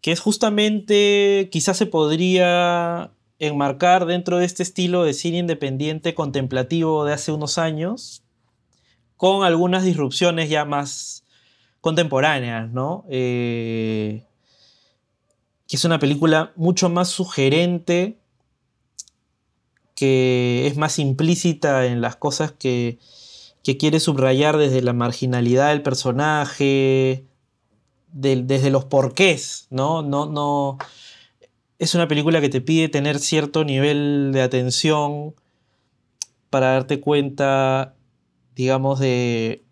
que es justamente, quizás se podría enmarcar dentro de este estilo de cine independiente contemplativo de hace unos años, con algunas disrupciones ya más contemporáneas, ¿no? Eh, que es una película mucho más sugerente, que es más implícita en las cosas que, que quiere subrayar desde la marginalidad del personaje, desde los porqués, ¿no? No, no. Es una película que te pide tener cierto nivel de atención para darte cuenta, digamos, de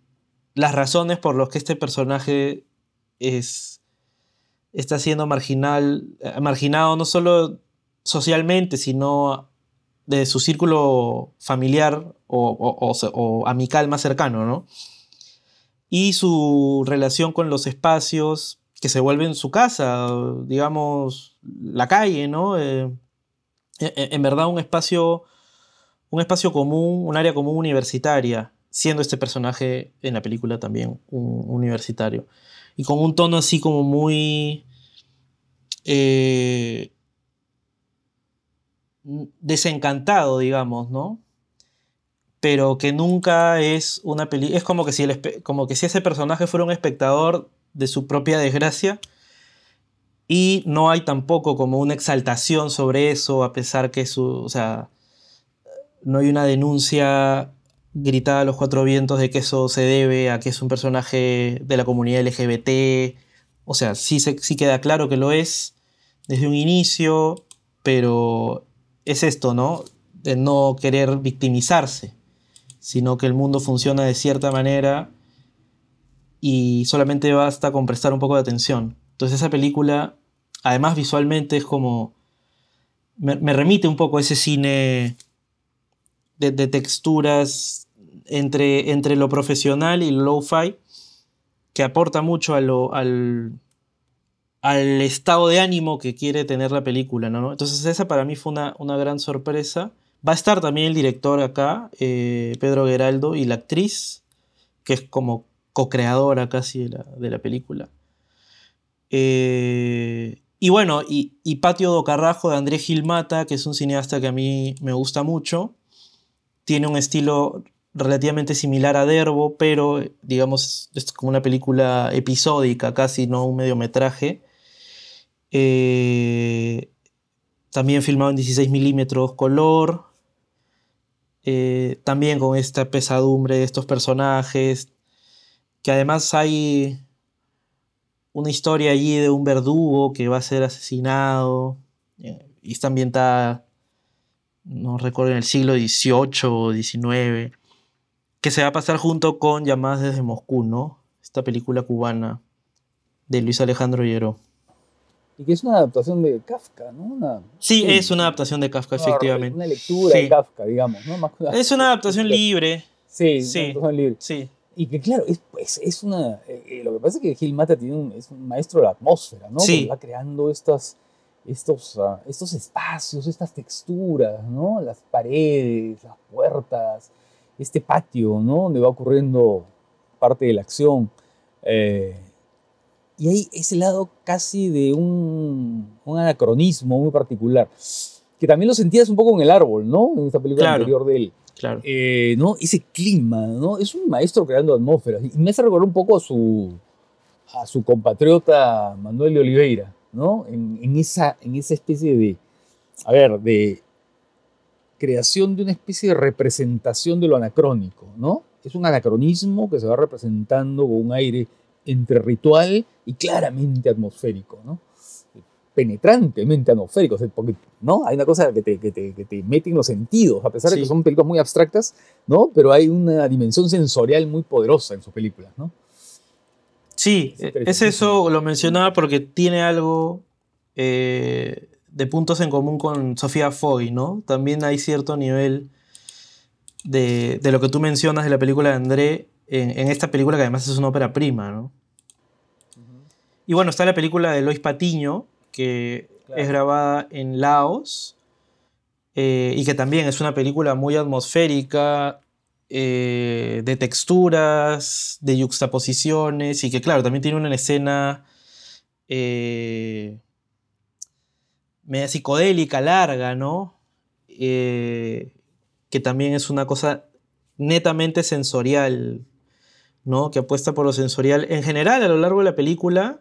las razones por las que este personaje es, está siendo marginal, eh, marginado no solo socialmente, sino de su círculo familiar o, o- amical más cercano, ¿no? Y su relación con los espacios que se vuelven su casa, digamos, la calle, ¿no? Eh, e- e- en verdad un espacio, un espacio común, un área común universitaria, siendo este personaje en la película también un universitario. Y con un tono así como muy... eh, desencantado, digamos, ¿no? Pero que nunca es una película. Es como que, si el como que si ese personaje fuera un espectador de su propia desgracia. Y no hay tampoco como una exaltación sobre eso, a pesar que su. O sea. No hay una denuncia gritada a los cuatro vientos de que eso se debe a que es un personaje de la comunidad LGBT. O sea, sí, se- sí queda claro que lo es desde un inicio, pero es esto, ¿no? De no querer victimizarse, sino que el mundo funciona de cierta manera y solamente basta con prestar un poco de atención. Entonces esa película, además visualmente es como... Me, remite un poco a ese cine de, texturas entre, entre lo profesional y lo lo-fi, que aporta mucho al, al estado de ánimo que quiere tener la película, ¿no? Entonces esa para mí fue una, una gran sorpresa. Va a estar también el director acá, eh, Pedro Geraldo, y la actriz, que es como co-creadora casi de la, de la película. Eh, y bueno, y, Patio do Carrajo de Andrés Gilmata, que es un cineasta que a mí me gusta mucho. Tiene un estilo relativamente similar a Derbo, pero digamos es como una película episódica, casi no un mediometraje. Eh, también filmado en 16 milímetros color. Eh, también con esta pesadumbre de estos personajes. Que además hay una historia allí de un verdugo que va a ser asesinado. eh, y está ambientada, no recuerdo, en el siglo XVIII o XIX. Que se va a pasar junto con Llamadas desde Moscú, ¿no? Esta película cubana de Luis Alejandro Hierro. Y que es una adaptación de Kafka, ¿no? Una, Sí, es una adaptación de Kafka, una- efectivamente. Una lectura de. Kafka, digamos, ¿no? Más Es una adaptación libre, Sí, Sí. una adaptación libre. sí. Y que claro, es, pues, es una... eh, eh, lo que pasa es que Gil Mata tiene un, es un maestro de la atmósfera, ¿no? Sí. Porque va creando estas, estos, ah, estos espacios, estas texturas, ¿no? Las paredes, las puertas, este patio, ¿no? Donde va ocurriendo parte de la acción. Eh, y hay ese lado casi de un, un anacronismo muy particular, que también lo sentías un poco en El Árbol, ¿no? En esta película Claro. anterior de él. Claro. Eh, ¿no? Ese clima, ¿no? Es un maestro creando atmósferas. Y me hace recordar un poco a su, a su compatriota Manuel de Oliveira, ¿no? En, en esa, en esa especie de, a ver, de creación de una especie de representación de lo anacrónico, ¿no? Es un anacronismo que se va representando con un aire entre ritual y claramente atmosférico, ¿no? Penetrantemente atmosférico, porque ¿no? hay una cosa que te, que, te, que te, mete en los sentidos, a pesar de que son películas muy abstractas, ¿no? pero hay una dimensión sensorial muy poderosa en sus películas. ¿no? Sí, es, eso, lo mencionaba porque tiene algo eh, de puntos en común con Sofía Foy, ¿no? También hay cierto nivel de, de, lo que tú mencionas de la película de André en, en, esta película que además es una ópera prima, ¿no? Y bueno, está la película de Lois Patiño, que claro. es grabada en Laos eh, y que también es una película muy atmosférica, eh, de texturas, de yuxtaposiciones y que claro, también tiene una escena eh, media psicodélica, larga, ¿no? Eh, que también es una cosa netamente sensorial, ¿no? Que apuesta por lo sensorial en general a lo largo de la película,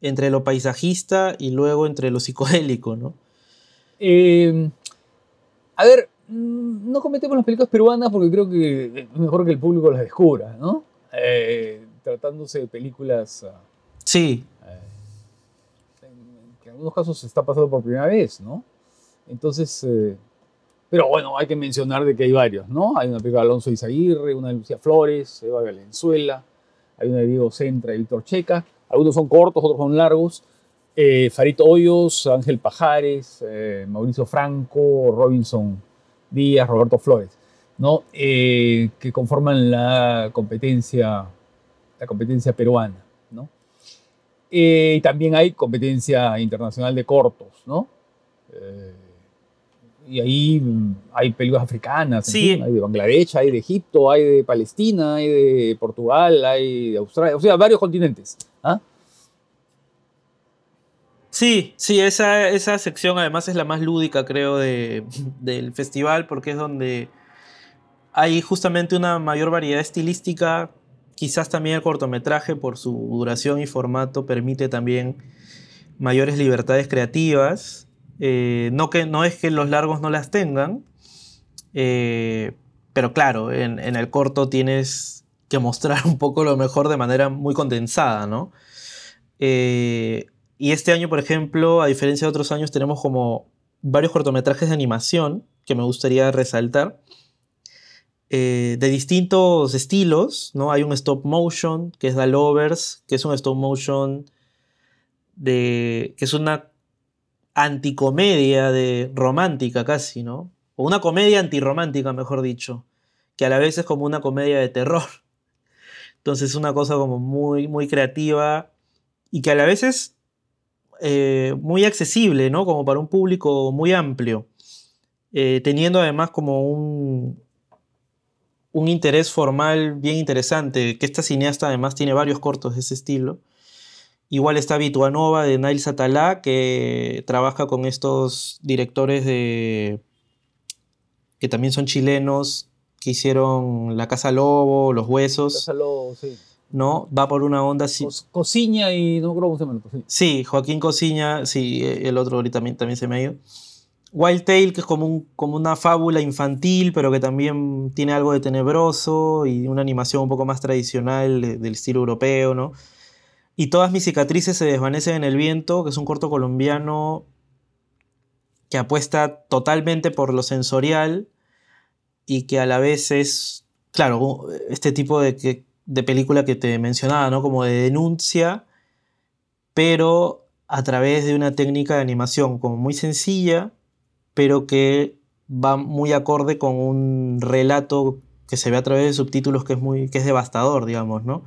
entre lo paisajista y luego entre lo psicodélico, ¿no? Eh, a ver, mm, no cometemos las películas peruanas porque creo que es mejor que el público las descubra, ¿no? Eh, tratándose de películas... Uh, sí. Eh, que en algunos casos se está pasando por primera vez, ¿no? Entonces, pero bueno, hay que mencionar de que hay varios, ¿no? Hay una película de Alonso Izaguirre, una de Lucía Flores, Eva Valenzuela, hay una de Diego Centra y Víctor Checa, algunos son cortos, otros son largos. Eh, Farito Hoyos, Ángel Pajares, eh, Mauricio Franco, Robinson Díaz, Roberto Flores, ¿no? Eh, que conforman la competencia, la competencia peruana. ¿no? Y también hay competencia internacional de cortos. ¿no? y ahí hay películas africanas, sí. fin, hay de Bangladesh, hay de Egipto, hay de Palestina, hay de Portugal, hay de Australia, o sea, varios continentes. ¿Ah? Sí, sí, esa, esa sección además es la más lúdica, creo, de, del festival, porque es donde hay justamente una mayor variedad estilística. Quizás también el cortometraje, por su duración y formato, permite también mayores libertades creativas. Eh, no, que, no es que los largos no las tengan, eh, pero claro, en, en, el corto tienes que mostrar un poco lo mejor de manera muy condensada, ¿no? Eh, y este año, por ejemplo, a diferencia de otros años, tenemos como varios cortometrajes de animación que me gustaría resaltar. Eh, de distintos estilos, ¿no? Hay un stop motion, que es The Lovers, que es un stop motion de, que es una anticomedia de romántica casi, ¿no? O una comedia antirromántica, mejor dicho, que a la vez es como una comedia de terror. Entonces es una cosa como muy, muy creativa y que a la vez es eh, muy accesible, ¿no? Como para un público muy amplio, eh, teniendo además como un, un interés formal bien interesante, que esta cineasta además tiene varios cortos de ese estilo. Igual está Vituanova de Nail Satalá, que trabaja con estos directores de que también son chilenos, que hicieron La Casa Lobo, Los Huesos. Casa Lobo, sí. ¿no? Va por una onda así. Cociña y no creo cómo se llama. Sí. sí, Joaquín Cociña, sí, el otro ahorita también, también se me ha ido. Wild Tale, que es como, un, como una fábula infantil, pero que también tiene algo de tenebroso y una animación un poco más tradicional de, del estilo europeo, ¿no? Y todas mis cicatrices se desvanecen en el viento, que es un corto colombiano que apuesta totalmente por lo sensorial y que a la vez es, claro, este tipo de, de película que te mencionaba, ¿no? Como de denuncia, pero a través de una técnica de animación como muy sencilla, pero que va muy acorde con un relato que se ve a través de subtítulos que es muy que es devastador, digamos, ¿no?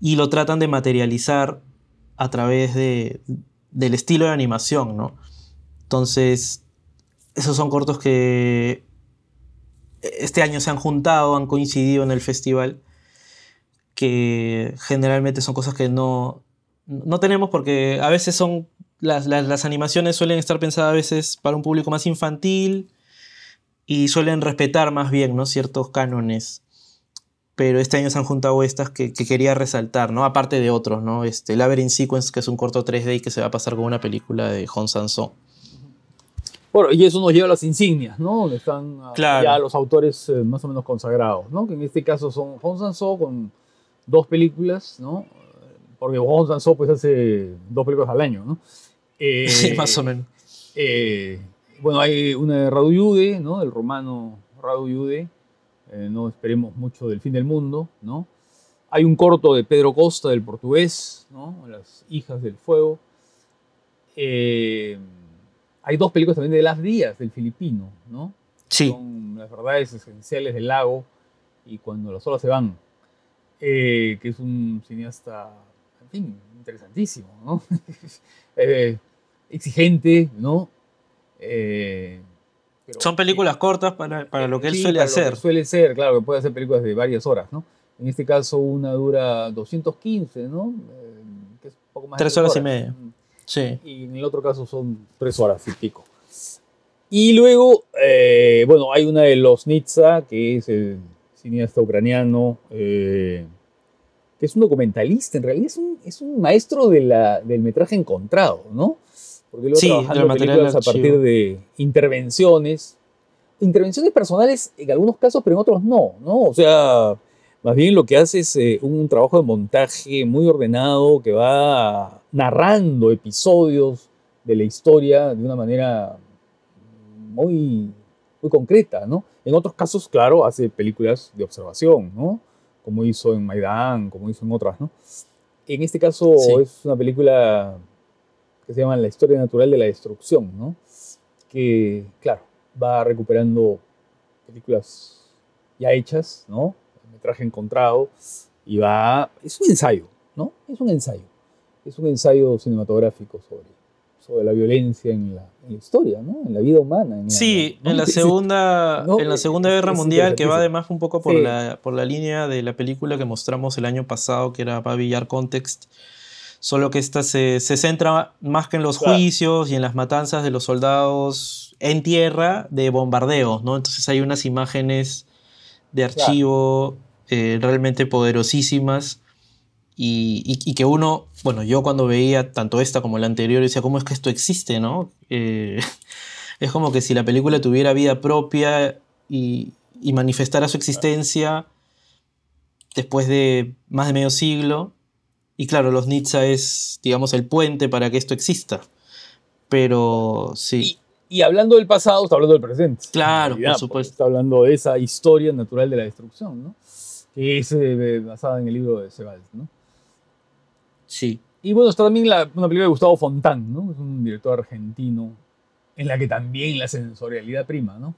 Y lo tratan de materializar a través de, del estilo de animación, ¿no? Entonces, esos son cortos que este año se han juntado, han coincidido en el festival que generalmente son cosas que no, no tenemos porque a veces son las, las, animaciones suelen estar pensadas a veces para un público más infantil y suelen respetar más bien ¿no? ciertos cánones. pero este año se han juntado estas que, que quería resaltar, ¿no? Aparte de otros, ¿no? Este, Labyrinth Sequence, que es un corto 3D y que se va a pasar con una película de Hong Sanso. Bueno, y eso nos lleva a las insignias, ¿no? Donde están ah, Claro. ya los autores eh, más o menos consagrados, ¿no? Que en este caso son Hong Sanso con dos películas, ¿no? Porque Hong Sanso pues hace dos películas al año, ¿no? Eh, Sí, más o menos. eh, bueno, hay una de Radu Yude, ¿no? El romano Radu Yude. eh, no esperemos mucho del fin del mundo, ¿no? Hay un corto de Pedro Costa, del portugués, ¿no? Las hijas del fuego. Eh, hay dos películas también de Las Díaz, del filipino, ¿no? Sí, Son las verdades esenciales del lago y cuando las olas se van. Eh, que es un cineasta, en fin, interesantísimo, ¿no? Eh, exigente, ¿no? Eh, pero- son películas cortas para, para lo que él Sí, suele para lo que hacer. suele ser, claro, que puede hacer películas de varias horas, ¿no? En este caso una dura 215, ¿no? Eh, que es poco más de Tres horas y media. Sí. y en el otro caso son tres horas y pico. Y luego, eh, bueno, hay una de los Nitsa, que es el cineasta ucraniano, eh, que es un documentalista, en realidad es un, es un maestro de la- del metraje encontrado, ¿no? Porque luego Sí, trabajando películas a partir de intervenciones, intervenciones personales en algunos casos, pero en otros no, ¿no? O sea, más bien lo que hace es eh, un trabajo de montaje muy ordenado que va narrando episodios de la historia de una manera muy, muy concreta, ¿no? En otros casos, claro, hace películas de observación, ¿no? Como hizo en Maidán, como hizo en otras, ¿no? En este caso Sí. es una película que se llama La historia natural de la destrucción, ¿no? Que, claro, va recuperando películas ya hechas, ¿no? El metraje encontrado y va... Es un ensayo, ¿no? Es un ensayo. Es un ensayo cinematográfico sobre, sobre la violencia en la, en la historia, ¿no? En la vida humana. en la- Sí, ¿no? en la segunda, No, en la segunda Guerra es Mundial, que va además un poco por, Sí. la, por la línea de la película que mostramos el año pasado, que era Yard Context, solo que esta se, se centra más que en los Claro. juicios y en las matanzas de los soldados en tierra de bombardeos, ¿no? Entonces hay unas imágenes de archivo eh, realmente poderosísimas y, y- y que uno, bueno, yo cuando veía tanto esta como la anterior decía, ¿cómo es que esto existe, no? Eh, es como que si la película tuviera vida propia y, y manifestara su existencia después de más de medio siglo. Y claro, los Nitsa es, digamos, el puente para que esto exista. Pero sí. Y hablando del pasado, está hablando del presente. Claro, realidad, por supuesto. porque Está hablando de esa historia natural de la destrucción, ¿no? Que es eh, basada en el libro de Sebald, ¿no? Sí. Y bueno, está también la- una película de Gustavo Fontán, ¿no? Es un director argentino en la que también la sensorialidad prima, ¿no?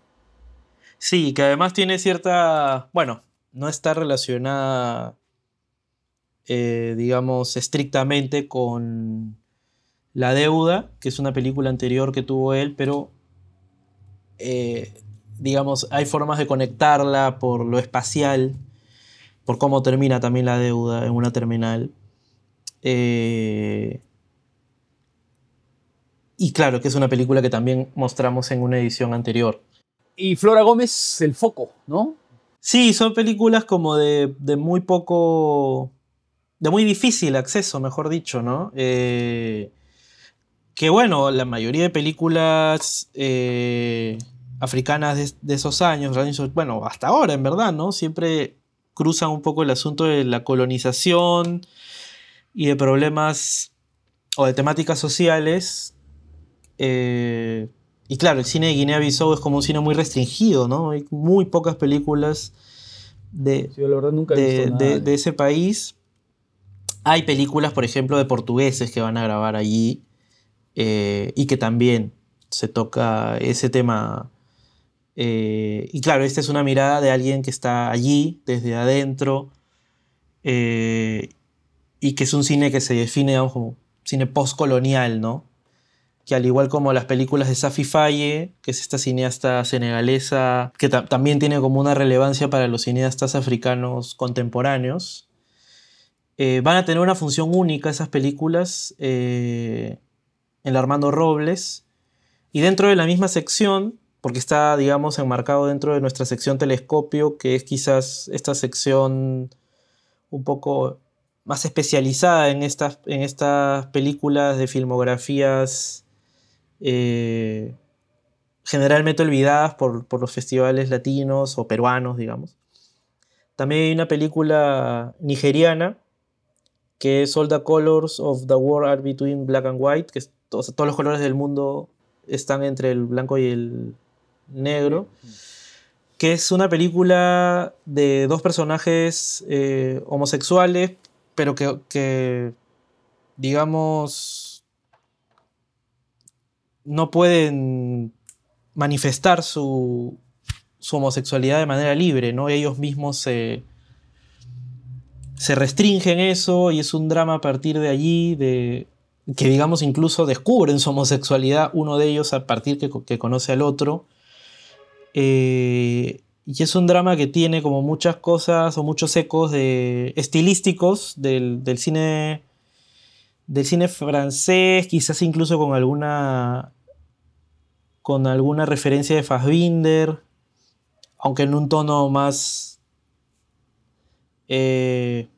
Sí, que además tiene cierta. Bueno, no está relacionada, eh, digamos, estrictamente con La Deuda, que es una película anterior que tuvo él, pero. eh, digamos, hay formas de conectarla por lo espacial, por cómo termina también la deuda en una terminal. Eh, y claro, que es una película que también mostramos en una edición anterior. Y Flora Gómez, El Foco, ¿no? Sí, son películas como de, de muy poco. de muy difícil acceso, mejor dicho, ¿no? Eh, que bueno, la mayoría de películas eh, africanas de, de esos años, bueno, hasta ahora en verdad, ¿no? Siempre cruzan un poco el asunto de la colonización y de problemas o de temáticas sociales. Eh, y claro, el cine de Guinea-Bissau es como un cine muy restringido, ¿no? Hay muy pocas películas de, Yo la verdad nunca he de, visto nada. de- de ese país. Hay películas, por ejemplo, de portugueses que van a grabar allí eh, y que también se toca ese tema. Eh, y claro, esta es una mirada de alguien que está allí, desde adentro, eh, y que es un cine que se define digamos, como cine postcolonial, ¿no? que al igual como las películas de Safi Faye, que es esta cineasta senegalesa, que ta- también tiene como una relevancia para los cineastas africanos contemporáneos, eh, van a tener una función única esas películas en la Armando Robles. Y dentro de la misma sección porque está, digamos, enmarcado dentro de nuestra sección telescopio, que es quizás esta sección un poco más especializada en estas, en estas películas de filmografías eh, generalmente olvidadas por, por, los festivales latinos o peruanos, digamos. También hay una película nigeriana que es All the Colors of the World Are Between Black and White, que todos, todos los colores del mundo están entre el blanco y el negro, que es una película de dos personajes eh, homosexuales, pero que, digamos, no pueden manifestar su, homosexualidad de manera libre, ¿no? Ellos mismos se, se restringen eso y es un drama a partir de allí, de que digamos incluso descubren su homosexualidad uno de ellos a partir que, que conoce al otro. Eh, y es un drama que tiene como muchas cosas o muchos ecos de, estilísticos del, cine del cine francés, quizás incluso con alguna con alguna referencia de Fassbinder, aunque en un tono más eh,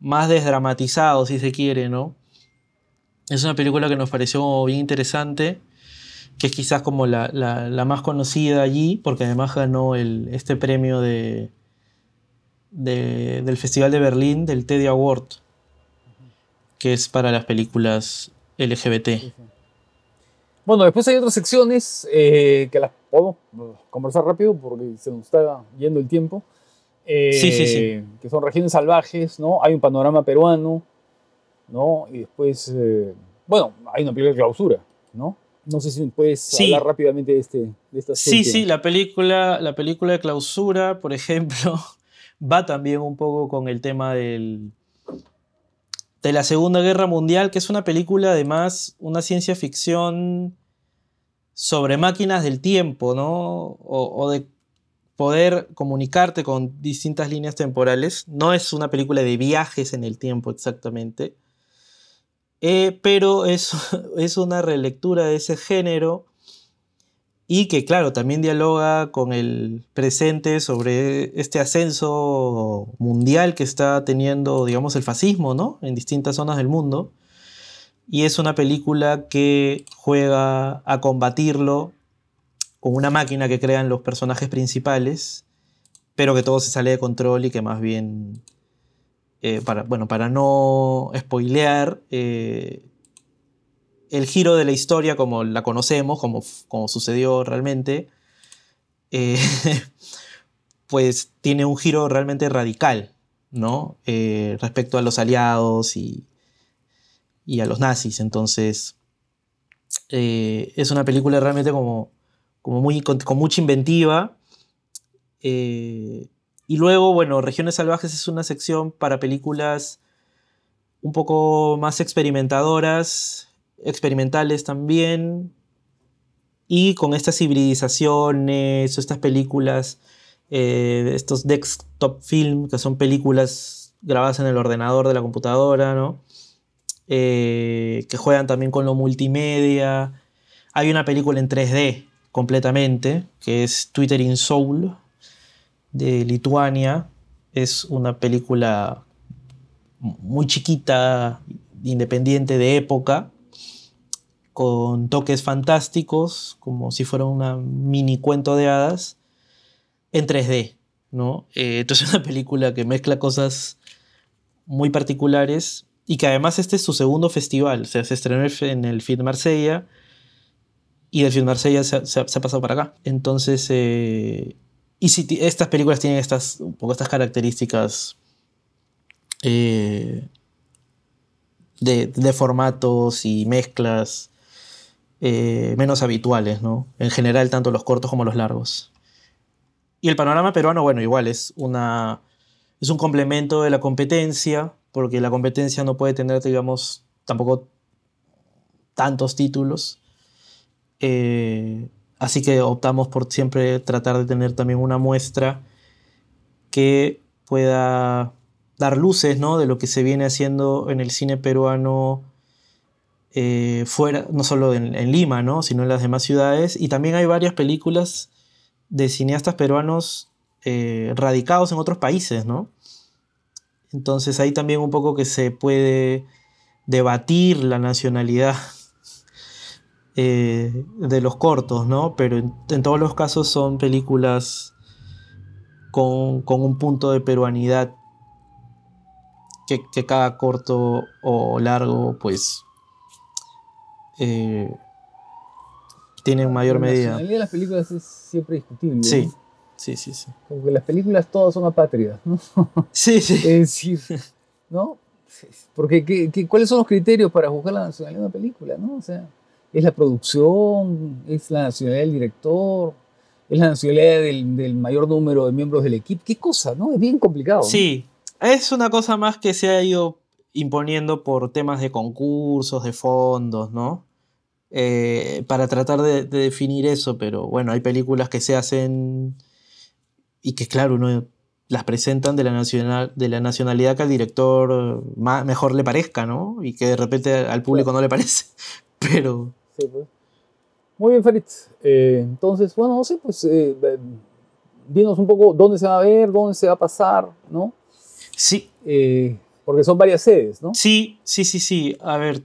más desdramatizado, si se quiere, ¿no? Es una película que nos pareció bien interesante que es quizás como la, más conocida allí, porque además ganó este premio de, del Festival de Berlín, del Teddy Award, que es para las películas LGBT. Bueno, después hay otras secciones eh, que las podemos conversar rápido porque se nos está yendo el tiempo. sí, sí, sí. Eh, que son regiones salvajes, ¿no? Hay un panorama peruano, ¿no? Y después, eh, bueno, hay una película de clausura, ¿no? No sé si puedes hablar rápidamente de, este, de esta Sí, sí, la película, la película de clausura, por ejemplo, va también un poco con el tema del, de la Segunda Guerra Mundial, que es una película además, una ciencia ficción sobre máquinas del tiempo, ¿no? o, de poder comunicarte con distintas líneas temporales. No es una película de viajes en el tiempo exactamente, eh, pero es, es una relectura de ese género y que claro, también dialoga con el presente sobre este ascenso mundial que está teniendo, digamos, el fascismo, ¿no? En distintas zonas del mundo. Y es una película que juega a combatirlo con una máquina que crean los personajes principales, pero que todo se sale de control y que más bien eh, para, bueno, para no spoilear, eh, el giro de la historia como la conocemos, como, como sucedió realmente, eh, pues tiene un giro realmente radical, ¿no? respecto a los aliados y, y a los nazis. Entonces, es una película realmente como, como muy, con, con mucha inventiva. Y luego, bueno, Regiones Salvajes es una sección para películas un poco más experimentadoras, experimentales también, y con estas hibridizaciones estas películas, eh, estos desktop film, que son películas grabadas en el ordenador de la computadora, ¿no? Eh, que juegan también con lo multimedia. Hay una película en 3D completamente, que es Twitter in Soul, de Lituania. Es una película muy chiquita, independiente de época, con toques fantásticos, como si fuera una mini cuento de hadas, en 3D. ¿no? Eh, entonces es una película que mezcla cosas muy particulares y que además este es su segundo festival. O sea, se estrenó en el Film Marsella y del Film Marsella se, ha pasado para acá. Entonces eh, y si estas películas tienen estas, un poco estas características eh, de, formatos y mezclas eh, menos habituales, ¿no? En general, tanto los cortos como los largos. Y el panorama peruano, bueno, igual es una. es un complemento de la competencia, porque la competencia no puede tener, digamos, tampoco tantos títulos. Eh, Así que optamos por siempre tratar de tener también una muestra que pueda dar luces ¿no? de lo que se viene haciendo en el cine peruano eh, fuera, no solo en, Lima, ¿no? sino en las demás ciudades. Y también hay varias películas de cineastas peruanos eh, radicados en otros países, ¿no? Entonces ahí también un poco que se puede debatir la nacionalidad eh, de los cortos, ¿no? Pero en, todos los casos son películas con, un punto de peruanidad que, cada corto o largo, pues, eh, tiene en mayor medida. La nacionalidad de las películas es siempre discutible. Sí. Sí, sí, sí. Como que las películas todas son apátridas, ¿no? Sí, sí. Es decir, ¿no? Porque ¿qué, cuáles son los criterios para juzgar la nacionalidad de una película, ¿no? O sea, es la producción, es la nacionalidad del director, es la nacionalidad del, mayor número de miembros del equipo. ¿Qué cosa, no? Es bien complicado. Sí, es una cosa más que se ha ido imponiendo por temas de concursos, de fondos, ¿no? Eh, para tratar de, de, definir eso, pero bueno, hay películas que se hacen y que claro, uno las presentan de la, nacional, de la nacionalidad que al director mejor le parezca, ¿no? Y que de repente al público no le parece. Pero... Pues. Muy bien, Farid. Eh, entonces, bueno, no sé, pues eh, eh, dinos un poco dónde se va a ver, dónde se va a pasar, ¿no? Sí. porque son varias sedes, ¿no? Sí, sí, sí, sí. A ver,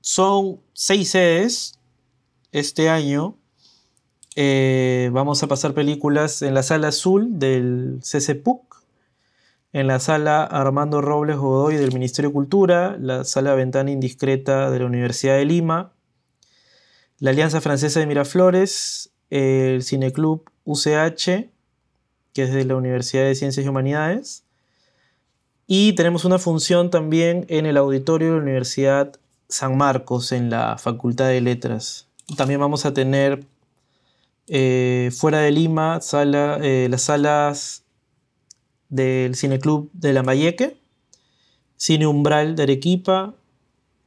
son seis sedes este año. Eh, vamos a pasar películas en la sala azul del CCPUC, en la sala Armando Robles Godoy del Ministerio de Cultura, la sala Ventana Indiscreta de la Universidad de Lima, la Alianza Francesa de Miraflores, el Cineclub UCH, que es de la Universidad de Ciencias y Humanidades, y tenemos una función también en el auditorio de la Universidad San Marcos, en la Facultad de Letras. También vamos a tener eh, fuera de Lima, eh, las salas del Cineclub de Lambayeque, Cine Umbral de Arequipa,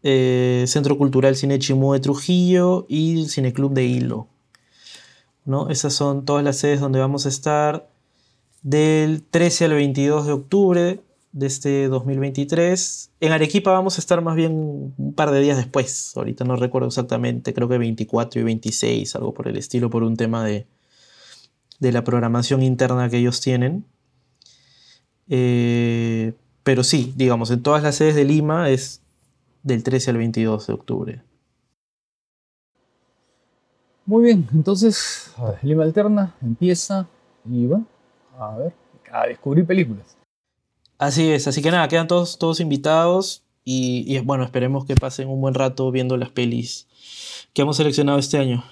eh, Centro Cultural Cine Chimú de Trujillo y el Cineclub de Hilo. ¿no? Esas son todas las sedes donde vamos a estar del 13 al 22 de octubre de este 2023. En Arequipa vamos a estar más bien un par de días después. Ahorita no recuerdo exactamente, creo que 24 y 26, algo por el estilo, por un tema de, de la programación interna que ellos tienen. Eh, pero sí, digamos, en todas las sedes de Lima es del 13 al 22 de octubre. Muy bien, entonces Lima Alterna empieza y bueno, a ver, a descubrir películas. Así es, así que nada, quedan todos, todos invitados y, bueno, esperemos que pasen un buen rato viendo las pelis que hemos seleccionado este año.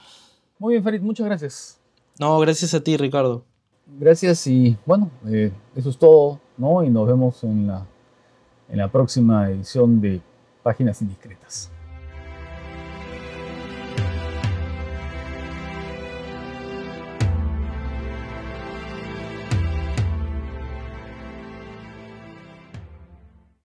Muy bien, Farid, muchas gracias. No, gracias a ti, Ricardo. Gracias y bueno, eh, eso es todo, ¿no? Y nos vemos en la, en la próxima edición de Páginas Indiscretas.